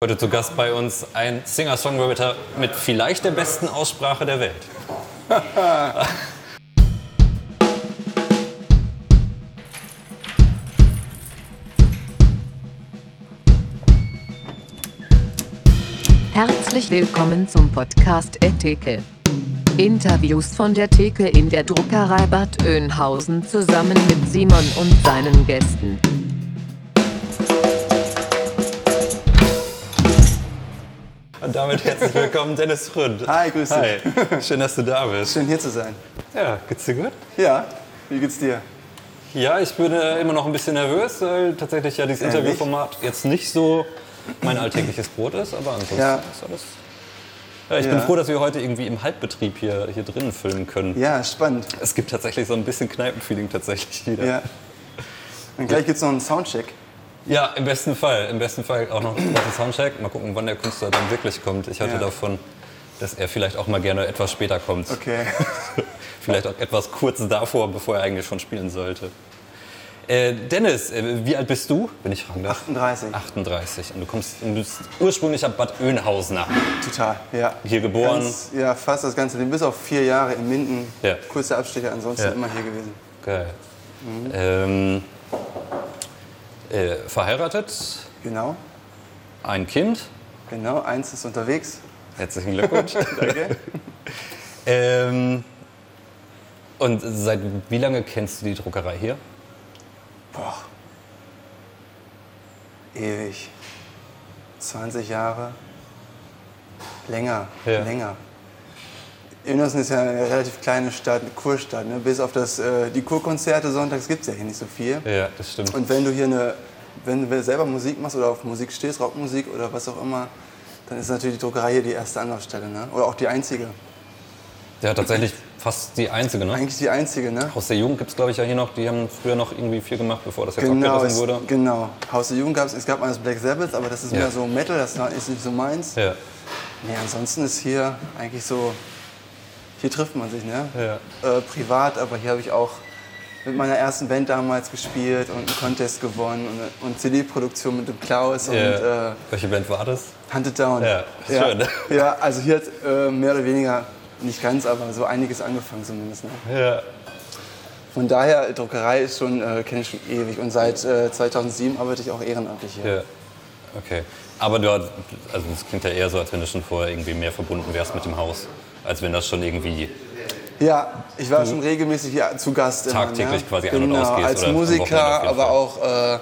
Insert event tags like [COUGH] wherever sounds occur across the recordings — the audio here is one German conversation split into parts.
Heute zu Gast bei uns ein Singer-Songwriter mit vielleicht der besten Aussprache der Welt. Herzlich willkommen zum Podcast Etheke. Interviews von der Theke in der Druckerei Bad Oeynhausen zusammen mit Simon und seinen Gästen. Und damit herzlich willkommen, Dennis Rund. Hi, grüß dich. Hi, schön, dass du da bist. Schön hier zu sein. Ja, geht's dir gut? Ja, wie geht's dir? Ja, ich bin äh, immer noch ein bisschen nervös, weil tatsächlich ja dieses Ehrlich? Interviewformat jetzt nicht so mein alltägliches Brot ist, aber ansonsten Ja. ist alles. Ja, ich bin Ja. froh, dass wir heute irgendwie im Halbbetrieb hier, hier drinnen filmen können. Ja, spannend. Es gibt tatsächlich so ein bisschen Kneipenfeeling tatsächlich wieder. Ja. Und gleich gibt's noch einen Soundcheck. Ja, im besten Fall. Im besten Fall auch noch einen Soundcheck. Mal gucken, wann der Künstler dann wirklich kommt. Ich hatte Ja. davon, dass er vielleicht auch mal gerne etwas später kommt. Okay. [LAUGHS] vielleicht auch etwas kurz davor, bevor er eigentlich schon spielen sollte. Äh, Dennis, äh, wie alt bist du, wenn ich fragen darf? 38. 38. Und du kommst du bist ursprünglich ab Bad Oeynhausener. Total, ja. Hier geboren. Ganz, ja, fast das ganze Leben. Bis auf vier Jahre in Minden. Ja. Kurze Abstecher, ansonsten Ja. immer hier gewesen. Geil. Mhm. Ähm, äh, verheiratet, Genau, ein Kind. genau. Eins ist unterwegs. Herzlichen Glückwunsch. [LAUGHS] Danke. ähm, und seit wie lange kennst du die Druckerei hier? Boah. Ewig. 20 Jahre. Länger, Ja. länger. Innersen ist ja eine relativ kleine Stadt, eine Kurstadt. Ne? Bis auf das, äh, die Kurkonzerte sonntags gibt es ja hier nicht so viel. Ja, das stimmt. Und wenn du hier eine, wenn du selber Musik machst oder auf Musik stehst, Rockmusik oder was auch immer, dann ist natürlich die Druckerei hier die erste Anlaufstelle. Ne? Oder auch die einzige. Ja, tatsächlich fast die einzige, ne? Eigentlich die einzige, ne? Aus der Jugend gibt es, glaube ich, ja hier noch, die haben früher noch irgendwie viel gemacht, bevor das jetzt Genau, abgerissen es, wurde. genau. Haus der Jugend gab es, es gab mal das Black Sabbath, aber das ist Ja. mehr so Metal, das ist nicht so meins. Ja, Nee, ansonsten ist hier eigentlich so, hier trifft man sich, ne? ja. Äh, privat, aber hier habe ich auch mit meiner ersten Band damals gespielt und einen Contest gewonnen und, und CD-Produktion mit dem Klaus ja. und äh, Welche Band war das? Hunted Down. Ja, ja. schön. Ja, also hier hat äh, mehr oder weniger, nicht ganz, aber so einiges angefangen zumindest. Ne? Ja. Von daher, Druckerei ist schon, äh, kenne ich schon ewig und seit äh, 2007 arbeite ich auch ehrenamtlich hier. Ja. Okay. Aber du hast, also das klingt ja eher so, als wenn du schon vorher irgendwie mehr verbunden wärst mit dem Haus, als wenn das schon irgendwie Ja, ich war schon regelmäßig hier zu Gast. immer, Tagtäglich ne? quasi ein- und genau, ausgehst als oder Musiker, aber auch, äh,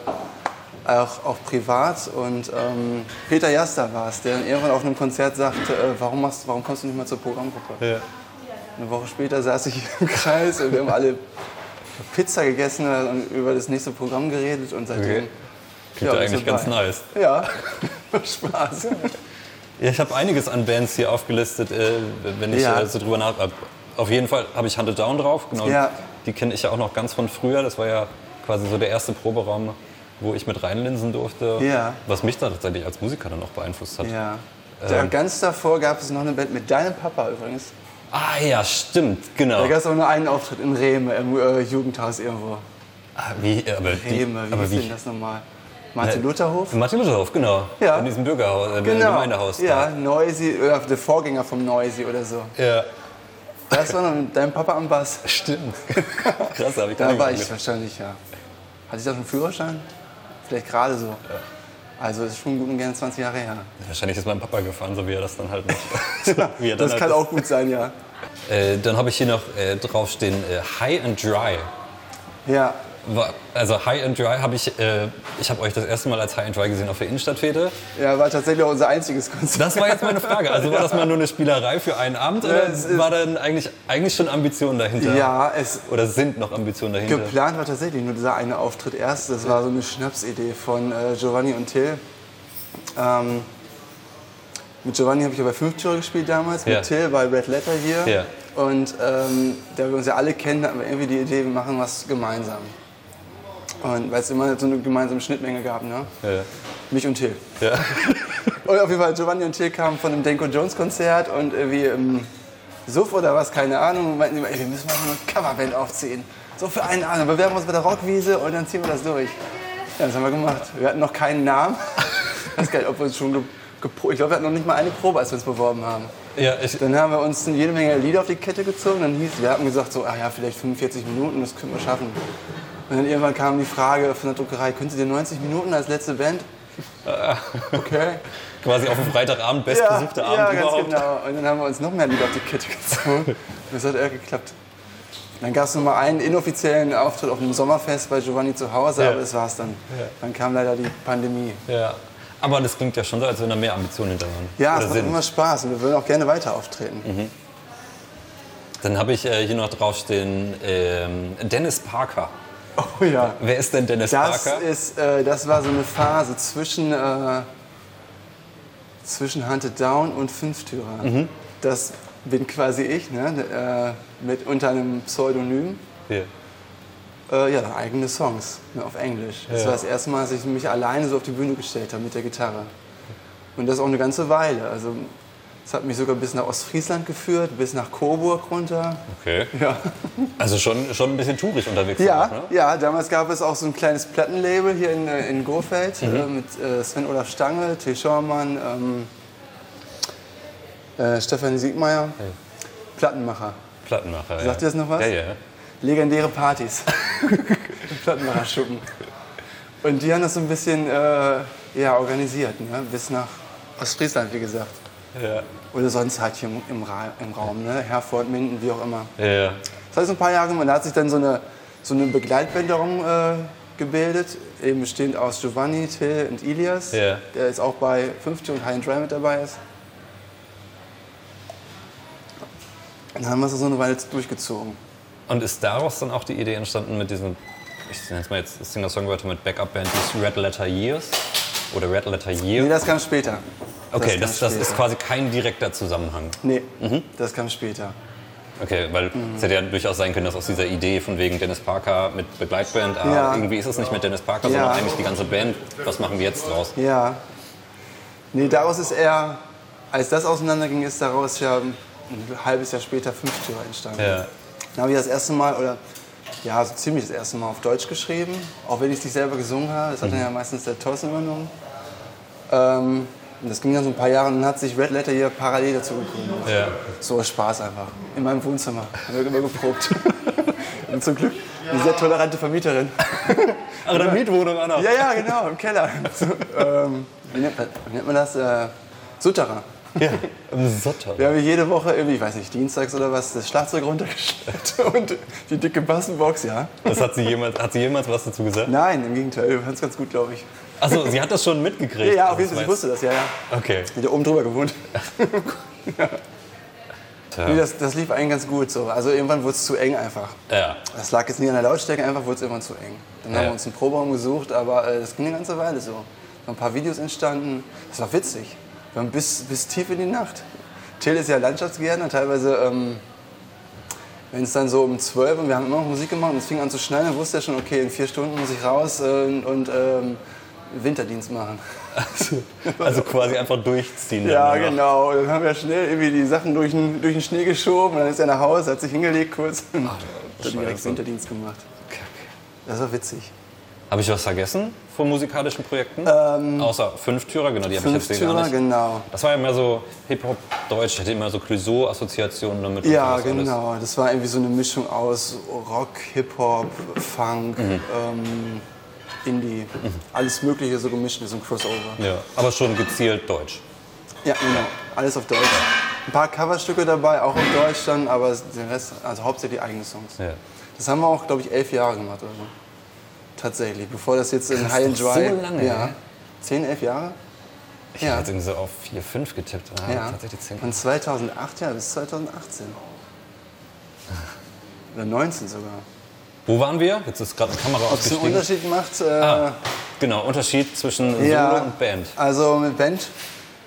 auch, auch privat. Und ähm, Peter Jaster war es, der dann irgendwann auf einem Konzert sagte, äh, warum, machst, warum kommst du nicht mal zur Programmgruppe? Ja. Eine Woche später saß ich im Kreis und wir haben alle Pizza gegessen und über das nächste Programm geredet und seitdem... Okay. Klingt ja, eigentlich ganz nice. Ja, [LAUGHS] Spaß. Ja, ich habe einiges an Bands hier aufgelistet, äh, wenn ich Ja. äh, so drüber nach. Auf jeden Fall habe ich Hunted Down drauf. Genau, Ja. Die kenne ich ja auch noch ganz von früher. Das war ja quasi so der erste Proberaum, wo ich mit reinlinsen durfte. Ja. Was mich da tatsächlich als Musiker dann auch beeinflusst hat. Ja. Ähm. ganz davor gab es noch eine Band mit deinem Papa übrigens. Ah ja, stimmt, genau. Da gab es auch nur einen Auftritt in Rehme im äh, Jugendhaus irgendwo. Ah, wie, aber wie, Rehme, wie aber wie, denn das nochmal? Martin Lutherhof? Martin Lutherhof, genau. Ja. In diesem Bürgerhaus, äh, Genau. Gemeindehaus. da. Ja, Noisy, oder der Vorgänger vom Noisy oder so. ja. Das war noch mit deinem Papa am Bass. Stimmt. [LAUGHS] Krass, habe ich Da war ich wahrscheinlich, ja. Hatte ich da schon einen Führerschein? Vielleicht gerade so. Also ist schon gut und gerne 20 Jahre her. Wahrscheinlich ist mein Papa gefahren, so wie er das dann halt nicht. [LAUGHS] [LAUGHS] wie er dann Das halt kann auch gut sein, ja. Äh, dann habe ich hier noch äh, draufstehen äh, High and Dry. Ja, also High and Dry habe ich, äh, ich habe euch das erste Mal als High and Dry gesehen auf der Innenstadtfete. ja war tatsächlich auch unser einziges Konzert. Das war jetzt meine Frage. Also war das mal nur eine Spielerei für einen Abend oder es ist- war dann eigentlich, eigentlich schon Ambitionen dahinter? Ja, es Oder sind noch Ambitionen dahinter? geplant war tatsächlich nur dieser eine Auftritt erst. Das war so eine Schnapsidee von äh, Giovanni und Till. Ähm, mit Giovanni habe ich ja bei 5 Türe gespielt damals, Ja. mit Till bei Red Letter hier. Ja. Und ähm, da wir uns ja alle kennen, hatten wir irgendwie die Idee, wir machen was gemeinsam. Und weil es immer so eine gemeinsame Schnittmenge gab, ne? Ja. Mich und Till. Ja. [LAUGHS] Und auf jeden Fall, Giovanni und Till kamen von einem Denko Jones Konzert und irgendwie im Suff oder was, keine Ahnung, und meinten immer, ey, wir müssen mal so eine Coverband aufziehen. So für einen Abend. Bewerben wir uns bei der Rockwiese und dann ziehen wir das durch. Ja, das haben wir gemacht. Wir hatten noch keinen Namen. Ich weiß gar nicht, ob wir uns schon ge gepro- ich glaube, wir hatten noch nicht mal eine Probe, als wir uns beworben haben. Ja, ich, Dann haben wir uns jede Menge Lieder auf die Kette gezogen. Dann hieß, wir hatten gesagt, so, ah ja, vielleicht 45 Minuten, das können wir schaffen. Und dann irgendwann kam die Frage von der Druckerei, könnt ihr 90 Minuten als letzte Band? Okay. [LAUGHS] quasi auf dem Freitagabend bestbesuchte ja, Abend ja, ganz überhaupt. genau. Und dann haben wir uns noch mehr Lieder auf die Kette gezogen. Und [LAUGHS] das hat eher geklappt. Dann gab es noch mal einen inoffiziellen Auftritt auf einem Sommerfest bei Giovanni zu Hause, Ja. aber das war's dann. Dann kam leider die Pandemie. Ja. Aber das klingt ja schon so, als wenn da mehr Ambitionen hinter waren. Ja, Oder es macht immer Spaß und wir würden auch gerne weiter auftreten. Dann habe ich äh, hier noch draufstehen ähm, Dennis Parker. Oh ja. Wer ist denn Dennis Das, Parker? ist, äh, das war so eine Phase zwischen, äh, zwischen Hunted Down und Fünftürer. Mhm. Das bin quasi ich, ne? äh, mit unter einem Pseudonym. Hier. Äh, ja, eigene Songs ne, auf Englisch. Das Ja. war das erste Mal, dass ich mich alleine so auf die Bühne gestellt habe mit der Gitarre. Und das auch eine ganze Weile. Also es hat mich sogar bis nach Ostfriesland geführt, bis nach Coburg runter. Okay. Ja. Also schon, schon ein bisschen tourig unterwegs. Ja, auch, ne? ja, damals gab es auch so ein kleines Plattenlabel hier in, äh, in Gurfeld Mhm. äh, mit äh, Sven-Olaf Stange, Till Schormann, ähm, äh, Stefanie Siegmeier. Plattenmacher. Plattenmacher. Sagt ihr das noch was? Ja, ja. Legendäre Partys. [LAUGHS] Plattenmacherschuppen. Und die haben das so ein bisschen äh, ja, organisiert, ne? bis nach Ostfriesland, wie gesagt. Ja. Oder sonst halt hier im, Ra im Raum, ne? Herford, Minden, wie auch immer. Ja. Das heißt, ein paar Jahre. Da hat sich dann so eine, so eine Begleitband darum äh, gebildet, eben bestehend aus Giovanni, Till und Ilias, Ja. der jetzt auch bei 50 und High and Dry mit dabei ist. Und dann haben wir es so eine Weile durchgezogen. Und ist daraus dann auch die Idee entstanden mit diesem, ich nenne es mal jetzt Singer-Songwriter mit Backup-Band, dieses Red Letter Years? Oder Red Letter Year? Nee, das kam später. Okay, kam das, das ist quasi kein direkter Zusammenhang. Nee, das kam später. Okay, weil Mhm. es hätte ja durchaus sein können, dass aus dieser Idee von wegen Dennis Parker mit Begleitband, ah, Ja. irgendwie ist es nicht mit Dennis Parker, Ja. sondern eigentlich die ganze Band. Was machen wir jetzt draus? Ja. Nee, daraus ist eher, als das auseinanderging, ist daraus ja ein halbes Jahr später Fünftürer entstanden. Ja. Dann habe ich das erste Mal, oder ja, so ziemlich das erste Mal auf Deutsch geschrieben, auch wenn ich es nicht selber gesungen habe. Das hat dann ja meistens der Thorsten übernommen. Ähm, und das ging dann so ein paar Jahre und dann hat sich Red Letter hier parallel dazu gegründet. Ja. So aus Spaß einfach. In meinem Wohnzimmer. Haben wir immer geprobt. [LAUGHS] und zum Glück eine sehr tolerante Vermieterin. [LAUGHS] Ach, der Mietwohnung auch noch. Ja, ja, genau, im Keller. So, ähm, wie, nennt man, wie nennt man das? Äh, Sutterer. Ja, im Sotter. Wir haben jede Woche irgendwie, ich weiß nicht, dienstags oder was, das Schlagzeug runtergestellt [LAUGHS] und die dicke Bassenbox, ja. Das hat sie jemals, hat sie jemals was dazu gesagt? Nein, im Gegenteil, wir fanden es ganz gut, glaube ich. Achso, sie hat das schon mitgekriegt. Ja, ja, auf jeden Fall, ich wusste das, ja, ja. Okay. Ich hatte oben drüber gewohnt. Tja. Nee, das, das lief eigentlich ganz gut so. Also irgendwann wurde es zu eng einfach. Ja. Das lag jetzt nicht an der Lautstärke, einfach wurde es irgendwann zu eng. Dann haben Ja. wir uns einen Proberaum gesucht, aber äh, das ging eine ganze Weile so. Da ein paar Videos entstanden. Das war witzig. Wir haben bis, bis tief in die Nacht. Till ist ja Landschaftsgärtner, teilweise, ähm, wenn es dann so um 12 und wir haben immer noch Musik gemacht und es fing an zu schneien, dann wusste er schon, okay, in vier Stunden muss ich raus äh, und, und ähm, Winterdienst machen. [LAUGHS] Also quasi einfach durchziehen. Ja, noch. genau. Dann haben wir schnell irgendwie die Sachen durch den, durch den Schnee geschoben und dann ist er nach Hause, hat sich hingelegt kurz und hat direkt. Winterdienst gemacht. Das war witzig. Habe ich was vergessen von musikalischen Projekten? Außer Fünftürer, genau, die habe ich jetzt hier gar Ähm, Fünftürer, nicht. genau. Das war ja mehr so Hip-Hop-Deutsch. Ich hatte immer so Clouseau-Assoziationen damit. Ja, sowas alles. genau. Das war irgendwie so eine Mischung aus Rock, Hip-Hop, Funk, Mhm. ähm, Indie. Alles Mögliche so gemischt wie so ein Crossover. Ja, aber schon gezielt deutsch. Ja, genau. Alles auf Deutsch. Ein paar Coverstücke dabei, auch auf Deutsch dann, aber den Rest, also hauptsächlich eigene Songs. Ja. Das haben wir auch, glaube ich, elf Jahre gemacht oder so. Tatsächlich. Bevor das jetzt in Krass, High and Dry. so lange, ja. ey. Zehn, elf Jahre? Ich Ja. hätte irgendwie so auf 4, 5 getippt. Ah, Ja. Tatsächlich 10. Von 2008 ja bis 2018. Oder 19 sogar. Wo waren wir? Jetzt ist gerade eine Kamera Ob es einen. Unterschied macht? Äh, Ah, genau, Unterschied zwischen ja, Solo und Band. Also mit Band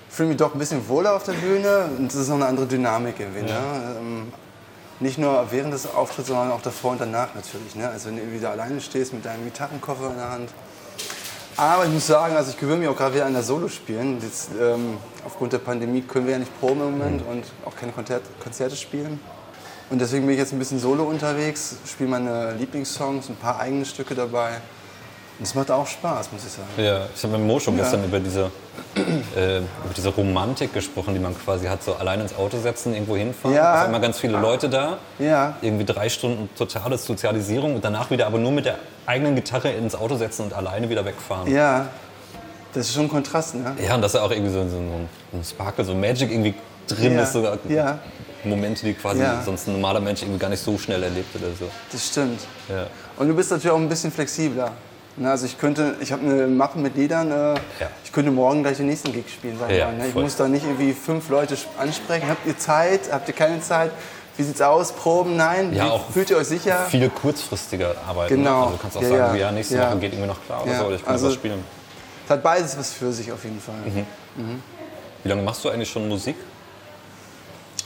fühle ich mich doch ein bisschen wohler auf der Bühne und es ist noch eine andere Dynamik irgendwie. Ne? Ähm, nicht nur während des Auftritts, sondern auch davor und danach natürlich. Ne? Also wenn du irgendwie da alleine stehst mit deinem Gitarrenkoffer in der Hand. Aber ich muss sagen, also ich gewöhne mich auch gerade wieder an das Solo-Spielen. Ähm, aufgrund der Pandemie können wir ja nicht proben im Moment und auch keine Konzert Konzerte spielen. Und deswegen bin ich jetzt ein bisschen solo unterwegs, spiele meine Lieblingssongs, ein paar eigene Stücke dabei. Und es macht auch Spaß, muss ich sagen. Ja, ich habe mit Mo schon gestern über diese, äh, über diese Romantik gesprochen, die man quasi hat, so allein ins Auto setzen, irgendwo hinfahren. Ja. Es sind immer ganz viele Leute da. Ja. Irgendwie drei Stunden totale Sozialisierung und danach wieder aber nur mit der eigenen Gitarre ins Auto setzen und alleine wieder wegfahren. Ja, das ist schon ein Kontrast, ne? Ja, und dass da auch irgendwie so, so, so ein Sparkle, so Magic irgendwie drin Ja, ist. So ja. Momente, die quasi Ja. sonst ein normaler Mensch irgendwie gar nicht so schnell erlebt oder so. Das stimmt. Ja. Und du bist natürlich auch ein bisschen flexibler. Ne, Also ich könnte, ich habe eine Mappe mit Liedern, äh, ich könnte morgen gleich den nächsten Gig spielen, sag ich Ja, mal. Ne? Ich voll. muss da nicht irgendwie fünf Leute sp- ansprechen. Habt ihr Zeit? Habt ihr keine Zeit? Wie sieht's aus? Proben? Nein? Ja, Wie, auch fühlt ihr euch sicher? Viele kurzfristige Arbeiten. Genau. Also du kannst auch sagen, ja. ja, nächste. Woche geht irgendwie noch klar oder so, oder ich kann also- was spielen. Es hat beides was für sich auf jeden Fall. Mhm. Wie lange machst du eigentlich schon Musik?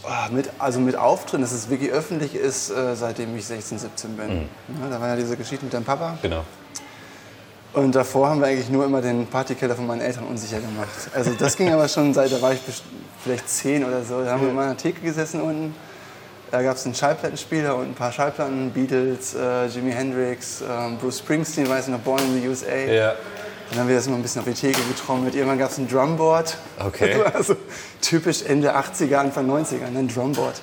Ah, Mit, also mit Auftritten, dass es wirklich öffentlich ist, äh, seitdem ich 16, 17 bin. Mhm. Da war ja diese Geschichte mit deinem Papa. Genau. Und davor haben wir eigentlich nur immer den Partykeller von meinen Eltern unsicher gemacht. Also das ging aber schon seit, da war ich vielleicht zehn oder so. Da haben wir immer an der Theke gesessen unten. Da gab es einen Schallplattenspieler und ein paar Schallplatten, Beatles, äh, Jimi Hendrix, ähm, Bruce Springsteen, weiß ich noch, Born in the USA. Ja. Dann haben wir das immer ein bisschen auf die Theke getrommelt. Irgendwann gab es ein Drumboard. Okay. [LAUGHS] Also typisch Ende 80er, Anfang 90er, ein Drumboard.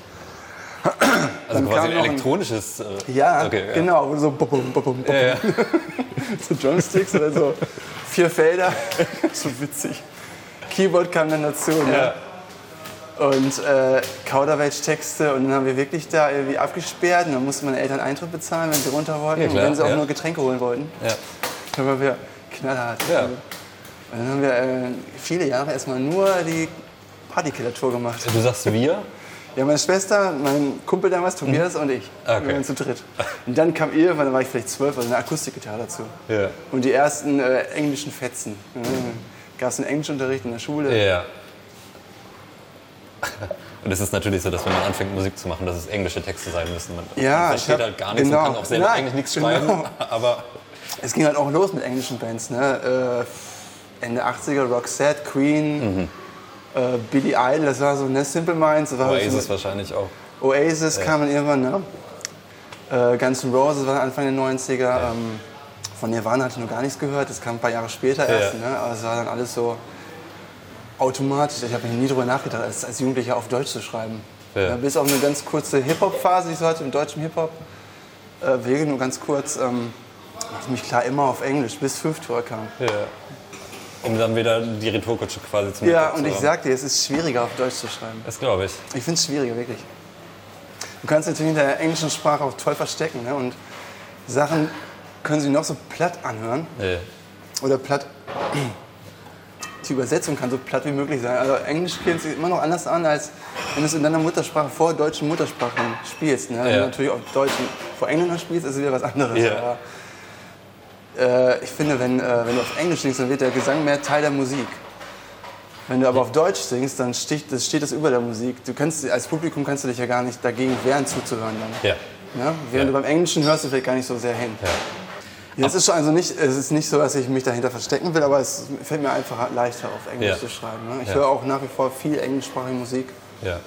Also Dann quasi ein elektronisches. Äh, Ja, okay, ja. genau, so bum, bum, bum, bum, Ja, ja. [LAUGHS] so Drumsticks oder so vier Felder. [LAUGHS] so witzig. Keyboard kam dann dazu. Ne? Und äh, Kauderwelsch-Texte. Und dann haben wir wirklich da irgendwie abgesperrt. Und dann mussten meine Eltern Eintritt bezahlen, wenn sie runter wollten. Und wenn sie auch nur Getränke holen wollten. Ja. Waren wir knallhart. Ja. Und dann haben wir äh, viele Jahre erstmal nur die Partykiller-Tour gemacht. Du sagst wir? Ja, meine Schwester, mein Kumpel damals, Tobias und ich. Mhm. Okay. Wir waren zu dritt. Und dann kam irgendwann, da war ich vielleicht zwölf, also eine Akustikgitarre dazu. Ja. Und die ersten äh, englischen Fetzen. Mhm. Gab es einen Englischunterricht in der Schule. Ja. [LAUGHS] Und es ist natürlich so, dass wenn man anfängt Musik zu machen, dass es englische Texte sein müssen. Man Ja, versteht hab- halt gar nichts genau. und kann auch selber Nein, eigentlich nichts genau. schreiben. [LAUGHS] Aber Es ging halt auch los mit englischen Bands. Ne? Äh, Ende 80er, Roxette, Queen, Mhm. äh, Billy Idol, das war so ne, Simple Minds. Halt so- Oasis wahrscheinlich auch. Oasis kam dann irgendwann, ne? Äh, Guns N' Roses war Anfang der 90er. Ähm, von Nirvana hatte ich noch gar nichts gehört, das kam ein paar Jahre später erst. Ja. Ne? Aber es war dann alles so automatisch. Ich habe nie darüber nachgedacht, als, als Jugendlicher auf Deutsch zu schreiben. Ja. Ja, bis auf eine ganz kurze Hip-Hop-Phase, die ich so hatte, im deutschen Hip-Hop. Äh, wirklich nur ganz kurz. Ähm, für mich klar immer auf Englisch, bis Fünftour kam. Ja. Um dann wieder die Retourkutsche quasi zu Ja, und ich sag dir, es ist schwieriger auf Deutsch zu schreiben. Das glaube ich. Ich finde es schwieriger, wirklich. Du kannst natürlich hinter der englischen Sprache auch toll verstecken. Ne? Und Sachen können sich noch so platt anhören. Nee. Oder platt. [CLEARS THROAT] Die Übersetzung kann so platt wie möglich sein. Also Englisch fühlt sich immer noch anders an, als wenn du es in deiner Muttersprache vor deutschen Muttersprachen spielst. Ne? Wenn Ja. du natürlich auf Deutschen vor Engländern spielst, ist es wieder was anderes. Ja. Äh, ich finde, wenn, äh, wenn du auf Englisch singst, dann wird der Gesang mehr Teil der Musik. Wenn du aber auf Deutsch singst, dann steht das, steht das über der Musik. Du kannst, als Publikum kannst du dich ja gar nicht dagegen wehren, zuzuhören. Dann. Ja. Ja? Während Ja. du beim Englischen hörst du vielleicht gar nicht so sehr hin. Ja. Ja, es ist schon also nicht, es ist nicht so, dass ich mich dahinter verstecken will, aber es fällt mir einfach leichter auf Englisch Ja. zu schreiben. Ne? Ich Ja. höre auch nach wie vor viel englischsprachige Musik. Ja.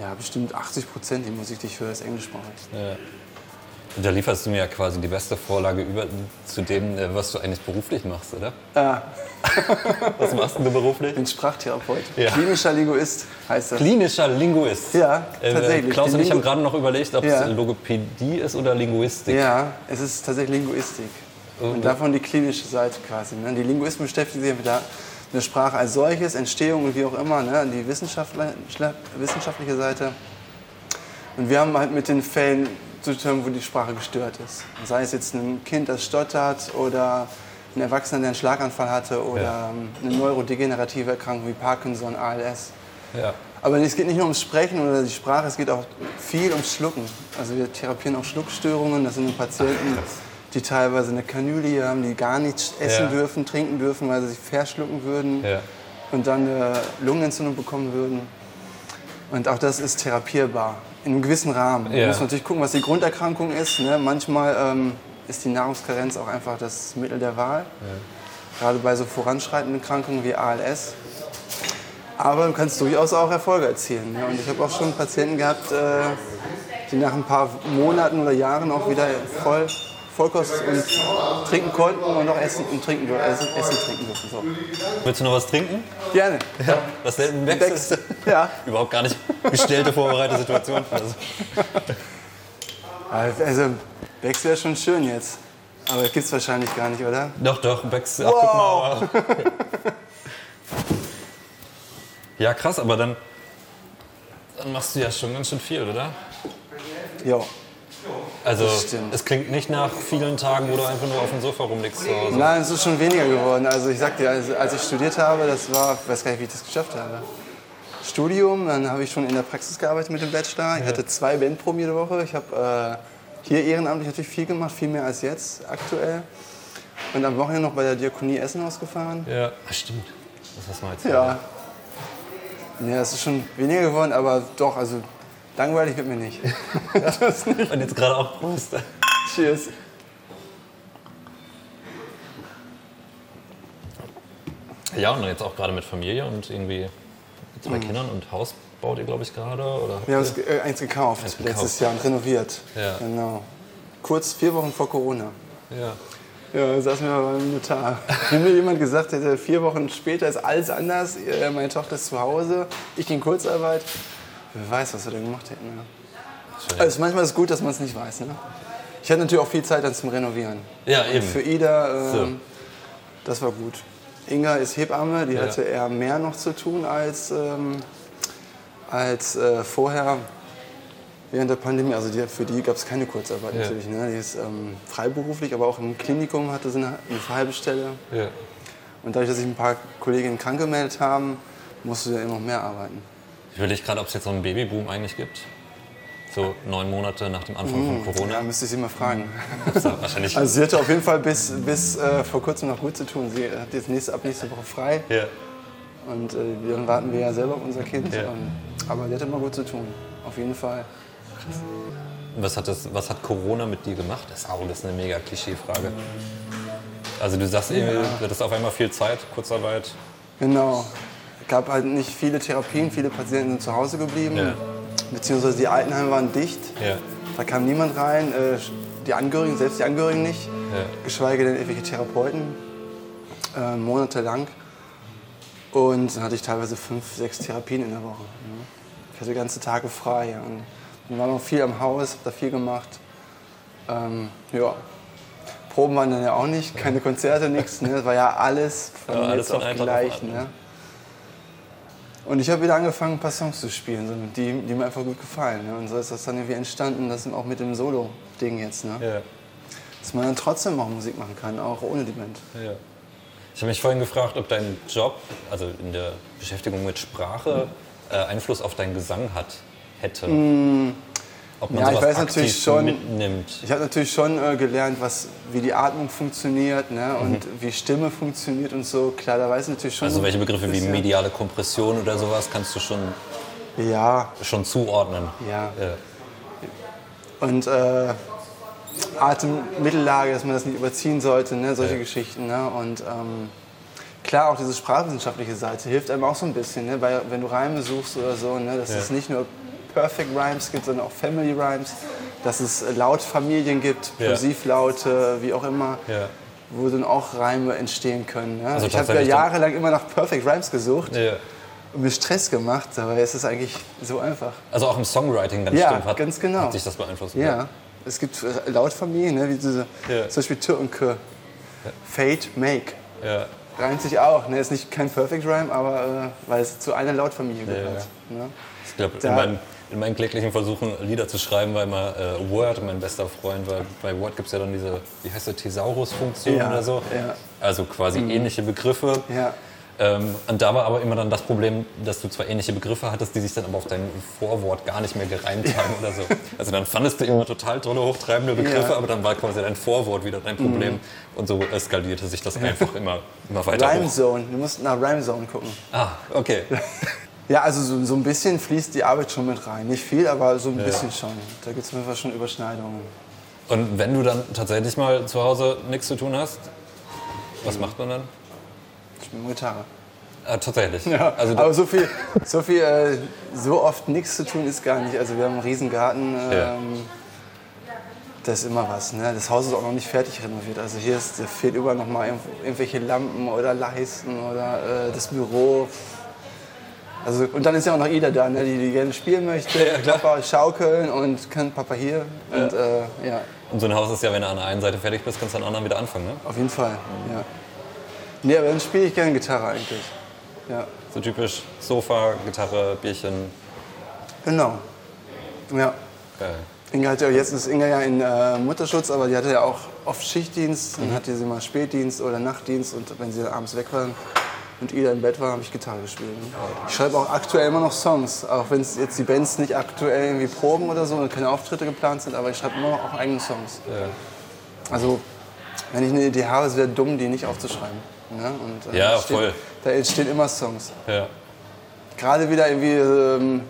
Ja, bestimmt 80 Prozent die Musik, die ich höre, ist englischsprachig. ja. Und da lieferst du mir ja quasi die beste Vorlage über zu dem, äh, was du eigentlich beruflich machst, oder? Ah, [LAUGHS] Was machst du beruflich? ich bin Sprachtherapeut. Ja. Klinischer Linguist heißt das. Klinischer Linguist. Ja, Äh, tatsächlich. Klaus und ich haben gerade noch überlegt, ob Ja. es Logopädie ist oder Linguistik. Ja, es ist tatsächlich Linguistik. Und davon die klinische Seite quasi. Ne? Die Linguisten beschäftigen sich mit der, mit der Sprache als solches, Entstehung und wie auch immer, ne? die wissenschaftliche Seite. Und wir haben halt mit den Fällen zu tun, wo die Sprache gestört ist. Sei es jetzt ein Kind, das stottert oder ein Erwachsener, der einen Schlaganfall hatte oder Ja. eine neurodegenerative Erkrankung wie Parkinson, ALS. Ja. Aber es geht nicht nur ums Sprechen oder die Sprache, es geht auch viel ums Schlucken. Also wir therapieren auch Schluckstörungen. Das sind Patienten, die teilweise eine Kanüle haben, die gar nichts essen Ja. dürfen, trinken dürfen, weil sie sich verschlucken würden Ja. und dann eine Lungenentzündung bekommen würden. Und auch das ist therapierbar, in einem gewissen Rahmen. Ja. Man muss natürlich gucken, was die Grunderkrankung ist. Ne? Manchmal ähm, ist die Nahrungskarenz auch einfach das Mittel der Wahl. Gerade bei so voranschreitenden Krankungen wie ALS. Aber du kannst durchaus auch Erfolge erzielen. Ne? Und ich habe auch schon Patienten gehabt, äh, die nach ein paar Monaten oder Jahren auch wieder voll Vollkost und trinken konnten und noch essen und trinken durften. Essen, essen trinken durften. So. Willst du noch was trinken? Gerne. Ja. Was denn? Becks. Becks? Ja. [LAUGHS] Überhaupt gar nicht gestellte, vorbereitete Situation. Also, Also, Becks wäre schon schön jetzt. Aber das gibt's wahrscheinlich gar nicht, oder? doch, doch, Becks. Ach, guck mal. [LAUGHS] ja, krass, aber dann, dann machst du ja schon ganz schön viel, oder? Jo. Also, es klingt nicht nach vielen Tagen, wo du einfach nur auf dem Sofa rumliegst zu Hause. Nein, es ist schon weniger geworden. Also ich sag dir, also als ich studiert habe, das war, ich weiß gar nicht, wie ich das geschafft habe. Studium, dann habe ich schon in der Praxis gearbeitet mit dem Bachelor. Ich hatte zwei Bandproben jede Woche. Ich habe äh, hier ehrenamtlich natürlich viel gemacht, viel mehr als jetzt aktuell. Und am Wochenende noch bei der Diakonie Essen ausgefahren. Ja, Ach, stimmt. Das hast du mal erzählt. Ja. Ja, es ist schon weniger geworden, aber doch, also langweilig wird mir nicht. das [LAUGHS] nicht. Und jetzt gerade auch Prost. Cheers. Ja, und jetzt auch gerade mit Familie und irgendwie mit zwei Kindern und Haus baut ihr, glaube ich, gerade. Oder? Wir haben uns äh, eins gekauft Eins letztes gekauft. Jahr und renoviert. Ja. Genau. Kurz vier Wochen vor Corona. Ja. Ja, saßen wir beim Notar. Wenn mir jemand gesagt hätte, vier Wochen später ist alles anders, äh, meine Tochter ist zu Hause, ich in Kurzarbeit, wer weiß, was wir da gemacht hätten. Schön. Also manchmal ist es gut, dass man es nicht weiß. Ne? Ich hatte natürlich auch viel Zeit dann zum Renovieren. Ja, eben. Für Ida, ähm, So. das war gut. Inga ist Hebamme, die Ja. hatte eher mehr noch zu tun als, ähm, als äh, vorher während der Pandemie. Also die, für die gab es keine Kurzarbeit Ja. natürlich. Ne? Die ist ähm, freiberuflich, aber auch im Klinikum hatte sie eine, eine halbe Stelle. Ja. Und dadurch, dass sich ein paar Kolleginnen krank gemeldet haben, musste sie immer noch mehr arbeiten. Ich überlege gerade, ob es jetzt so einen Babyboom eigentlich gibt. So neun Monate nach dem Anfang von Ja, Corona. müsste ich sie mal fragen. [LAUGHS] Ist ja wahrscheinlich. Also sie hatte auf jeden Fall bis, bis äh, vor kurzem noch gut zu tun. Sie hat jetzt nächste, ab nächste Woche frei. ja. Und äh, dann warten wir ja selber auf unser Kind. Ja. Und, aber die hat immer gut zu tun. Auf jeden Fall. Was hat, das, was hat Corona mit dir gemacht? Das ist, auch, das ist eine mega Klischee-Frage. Also du sagst irgendwie, du hattest auf einmal viel Zeit, Kurzarbeit. Genau. Es gab halt nicht viele Therapien, viele Patienten sind zu Hause geblieben. Ja. Beziehungsweise die Altenheime waren dicht. Ja. Da kam niemand rein. Äh, die Angehörigen, selbst die Angehörigen nicht. Ja. Geschweige denn irgendwelche Therapeuten. Äh, monatelang. Und dann hatte ich teilweise fünf, sechs Therapien in der Woche. Ne? Ich hatte ganze Tage frei. Und dann war noch viel am Haus, hab da viel gemacht. Ähm, ja. Proben waren dann ja auch nicht, keine Konzerte, nichts. Ne? Das war ja alles von Ja, jetzt auf gleich. Ne? Und ich habe wieder angefangen, ein paar Songs zu spielen, so, die, die mir einfach gut gefallen. Ne? Und so ist das dann irgendwie entstanden, das auch mit dem Solo-Ding jetzt. Ne? Ja. Dass man dann trotzdem auch Musik machen kann, auch ohne die Band. Ja. Ich habe mich vorhin gefragt, ob dein Job, also in der Beschäftigung mit Sprache, äh, Einfluss auf deinen Gesang hat, hätte. Ob man. Ja, ich weiß natürlich schon- mitnimmt. Ich habe natürlich schon äh, gelernt, was, wie die Atmung funktioniert ne? und Mhm. wie Stimme funktioniert und so. Klar, da weiß ich natürlich schon. Also welche Begriffe wie mediale Kompression oder sowas kannst du schon, Ja, schon zuordnen. ja. Ja. Und äh, Atemmittellage, dass man das nicht überziehen sollte, ne? solche Ja. Geschichten. Ne? Und ähm, klar, auch diese sprachwissenschaftliche Seite hilft einem auch so ein bisschen, ne? Weil, wenn du Reime suchst oder so, ne? dass Ja. es nicht nur Perfect Rhymes gibt, sondern auch Family Rhymes, dass es Lautfamilien gibt, Ja. Plosivlaute, wie auch immer. Ja. Wo dann auch Reime entstehen können. Ne? Also ich habe ja jahrelang immer nach Perfect Rhymes gesucht Ja. und mir Stress gemacht, aber es ist eigentlich so einfach. Also auch im Songwriting ganz Ja, stimmt, hat, ganz genau. hat sich das beeinflusst. Ja, es gibt äh, Lautfamilien, ne, wie diese, Ja. zum Beispiel Tür und Kür. Fate, Make. Ja. Reimt sich auch. Ne? Ist nicht kein Perfect Rhyme, aber äh, weil es zu einer Lautfamilie gehört. Ne? Ich glaube, in, in meinen kläglichen Versuchen, Lieder zu schreiben, war immer äh, Word mein bester Freund, weil bei Word gibt es ja dann diese, wie heißt das, Thesaurus-Funktion Ja, oder so. ja. Mhm. Also quasi ähnliche Begriffe. Ja. Ähm, und da war aber immer dann das Problem, dass du zwar ähnliche Begriffe hattest, die sich dann aber auf dein Vorwort gar nicht mehr gereimt [LAUGHS] haben oder so. Also dann fandest du immer total tolle, hochtreibende Begriffe, Ja. Mhm. aber dann war quasi dein Vorwort wieder dein Problem. Und so eskalierte sich das einfach immer, immer weiter Rhyme hoch. Zone. Du musst nach Rhyme Zone gucken. Ah, okay. [LAUGHS] Ja, also so, so ein bisschen fließt die Arbeit schon mit rein. Nicht viel, aber so ein bisschen schon. Da gibt es einfach schon Überschneidungen. Und wenn du dann tatsächlich mal zu Hause nichts zu tun hast, was macht man dann? Ich spiele Gitarre. Ah, tatsächlich. Ja, also aber so viel, so viel, äh, so oft nichts zu tun ist gar nicht. Also wir haben einen riesen Garten. Ja. Ähm, Das ist immer was. Ne? Das Haus ist auch noch nicht fertig renoviert. Also hier ist, fehlt überall noch mal irgendw- irgendwelche Lampen oder Leisten oder äh, das Büro. Also, und dann ist ja auch noch Ida da, ne, die, die gerne spielen möchte. Papa schaukeln und kann Papa hier. Und äh, ja, Und so ein Haus ist ja, wenn du an der einen Seite fertig bist, kannst du an der anderen wieder anfangen, ne? auf jeden Fall. Ja. Nee, aber dann spiele ich gerne Gitarre eigentlich. Ja, So typisch Sofa, Gitarre, Bierchen. genau. Ja. Geil. Inga hat ja jetzt ist Inga ja in äh, Mutterschutz, aber die hatte ja auch oft Schichtdienst. Dann hatte sie mal Spätdienst oder Nachtdienst und wenn sie dann abends weg waren und Ida im Bett war, habe ich Gitarre gespielt. ne? Ich schreibe auch aktuell immer noch Songs, auch wenn jetzt die Bands nicht aktuell irgendwie proben oder so und keine Auftritte geplant sind, aber ich schreibe immer noch auch eigene Songs. Ja. Also wenn ich eine Idee habe, es wäre dumm, die nicht aufzuschreiben. Ne? Und, äh, Ja, entsteht- voll. Da entstehen immer Songs. Ja. Gerade wieder irgendwie ähm,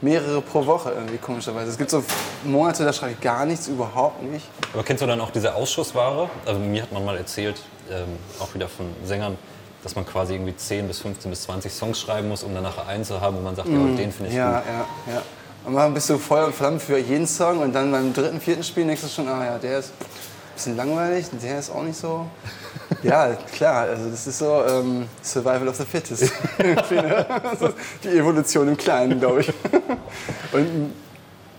mehrere pro Woche irgendwie komischerweise. Es gibt so Monate, da schreibe ich gar nichts, überhaupt nicht. Aber kennst du dann auch diese Ausschussware? Also mir hat man mal erzählt, ähm, auch wieder von Sängern, dass man quasi irgendwie 10 bis 15 bis 20 Songs schreiben muss, um dann nachher einen zu haben, wo man sagt, ja, den finde ich Ja, gut. ja, ja. Und dann bist du Feuer und Flamme für jeden Song und dann beim dritten, vierten Spiel denkst du schon, ah ja, der ist bisschen langweilig, der ist auch nicht so. Ja, klar, also das ist so ähm, Survival of the Fittest. [LAUGHS] Die Evolution im Kleinen, glaube ich. Und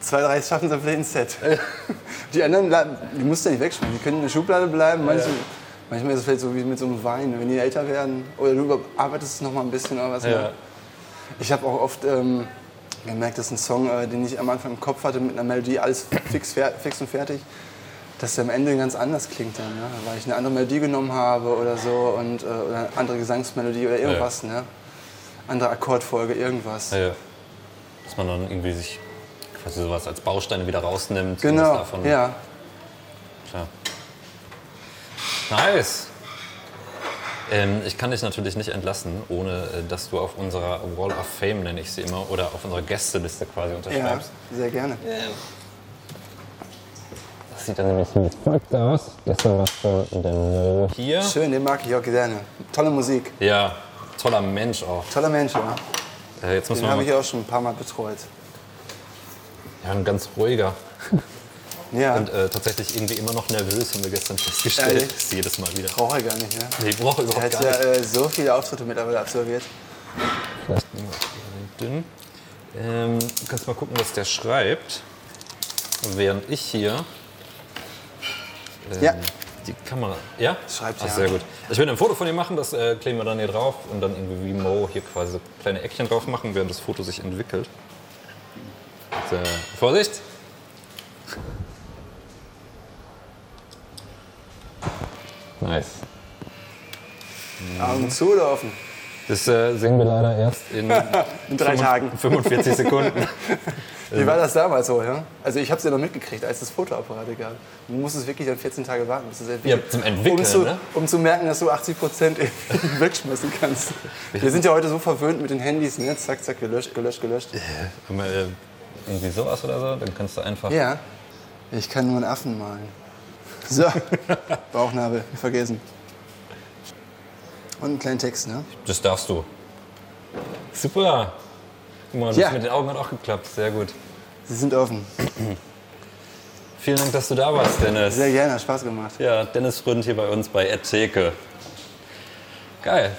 zwei, drei schaffen es dann vielleicht ins Set. Die anderen, die musst du ja nicht wegschmeißen, die können in der Schublade bleiben. Manche, Manchmal ist es vielleicht so wie mit so einem Wein, wenn die älter werden oder du überarbeitest es noch mal ein bisschen oder was. ne? Ja. Ich habe auch oft ähm, gemerkt, dass ein Song, äh, den ich am Anfang im Kopf hatte, mit einer Melodie alles fix, fix und fertig, dass der am Ende ganz anders klingt dann, ja? weil ich eine andere Melodie genommen habe oder so und äh, oder eine andere Gesangsmelodie oder irgendwas, ne? andere Akkordfolge, irgendwas. Ja, ja. Dass man dann irgendwie sich quasi sowas als Bausteine wieder rausnimmt. Genau, davon, ja. Klar. Nice. Ähm, ich kann dich natürlich nicht entlassen, ohne äh, dass du auf unserer Wall of Fame, nenne ich sie immer, oder auf unserer Gästeliste quasi Ja, unterschreibst. sehr gerne. Das sieht dann nämlich wie folgt aus. Gestern warst du in der Mo hier. Schön, den mag ich auch gerne. Tolle Musik. Ja, toller Mensch auch. Toller Mensch, ja. Äh, jetzt Den wir habe ich auch schon ein paar Mal betreut. ja, ein ganz ruhiger [LAUGHS] Ja, und äh, tatsächlich irgendwie immer noch nervös, haben wir gestern festgestellt. Ehrlich? Das ist jedes Mal wieder. brauche er gar nicht, ne? Nee, brauche Er überhaupt hat gar ja nicht. äh, so viele Auftritte mittlerweile absolviert. Vielleicht nehmen wir den dünn. Ähm, du kannst mal gucken, was der schreibt. Während ich hier ähm, Ja. die Kamera. Ja? Schreibt Ach, ja. sehr gut. Ich will ein Foto von dir machen, das äh, kleben wir dann hier drauf und dann irgendwie wie Mo hier quasi so kleine Eckchen drauf machen, während das Foto sich entwickelt. Äh, Vorsicht! Nice. Augen zu oder offen? Das äh, sehen wir leider erst in, [LAUGHS] In drei Tagen. 45 Sekunden. [LAUGHS] Wie war das damals so, ja? Also ich habe es ja noch mitgekriegt, als es Fotoapparate gab. Du musstest wirklich dann 14 Tage warten, bis es entwickelt. Ja, zum Entwickeln, um zu, ne? um zu merken, dass du 80 Prozent [LAUGHS] wegschmeißen kannst. Wir sind ja heute so verwöhnt mit den Handys, ne? Zack, zack, gelöscht, gelöscht, gelöscht. Haben wir, äh, irgendwie sowas oder so, dann kannst du einfach. Ja, ich kann nur einen Affen malen. So, [LAUGHS] Bauchnabel, vergessen. Und einen kleinen Text, ne? Das darfst du. Super. Guck mal, Ja. das mit den Augen hat auch geklappt. Sehr gut. Sie sind offen. [CLEARS THROAT] Vielen Dank, dass du da warst, Dennis. Sehr gerne, hat Spaß gemacht. Ja, Dennis Ründ hier bei uns bei Etheke. Geil.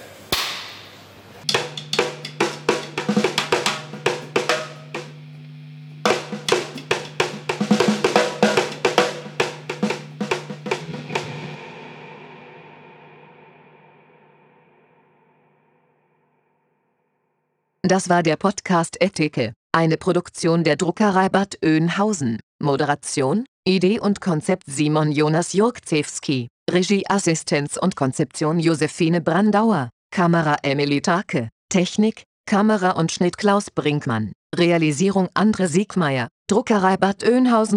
Das war der Podcast Ethike, eine Produktion der Druckerei Bad Oeynhausen. Moderation, Idee und Konzept Simon Jonas Jurkzewski, Regieassistenz und Konzeption Josephine Brandauer, Kamera Emily Tarke, Technik, Kamera und Schnitt Klaus Brinkmann, Realisierung Andre Siegmeier, Druckerei Bad Oeynhausen